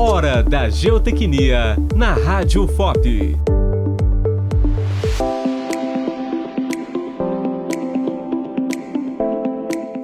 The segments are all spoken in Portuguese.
Hora da Geotecnia na Rádio FOP.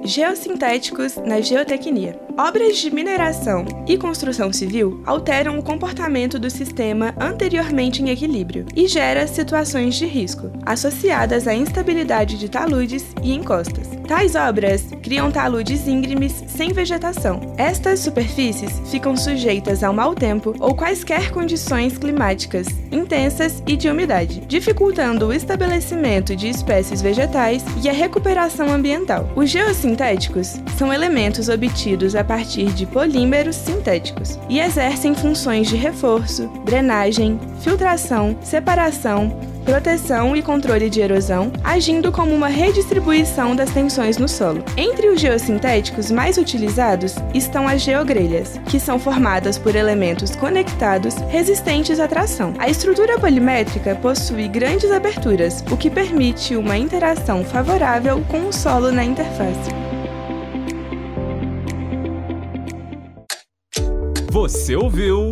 Geossintéticos na geotecnia. Obras de mineração e construção civil alteram o comportamento do sistema anteriormente em equilíbrio e gera situações de risco, associadas à instabilidade de taludes e encostas. Tais obras criam taludes íngremes sem vegetação. Estas superfícies ficam sujeitas ao mau tempo ou quaisquer condições climáticas intensas e de umidade, dificultando o estabelecimento de espécies vegetais e a recuperação ambiental. Os geossintéticos são elementos obtidos a partir de polímeros sintéticos e exercem funções de reforço, drenagem, filtração, separação, proteção e controle de erosão, agindo como uma redistribuição das tensões no solo. Entre os geossintéticos mais utilizados estão as geogrelhas, que são formadas por elementos conectados resistentes à tração. A estrutura polimétrica possui grandes aberturas, o que permite uma interação favorável com o solo na interface. Você ouviu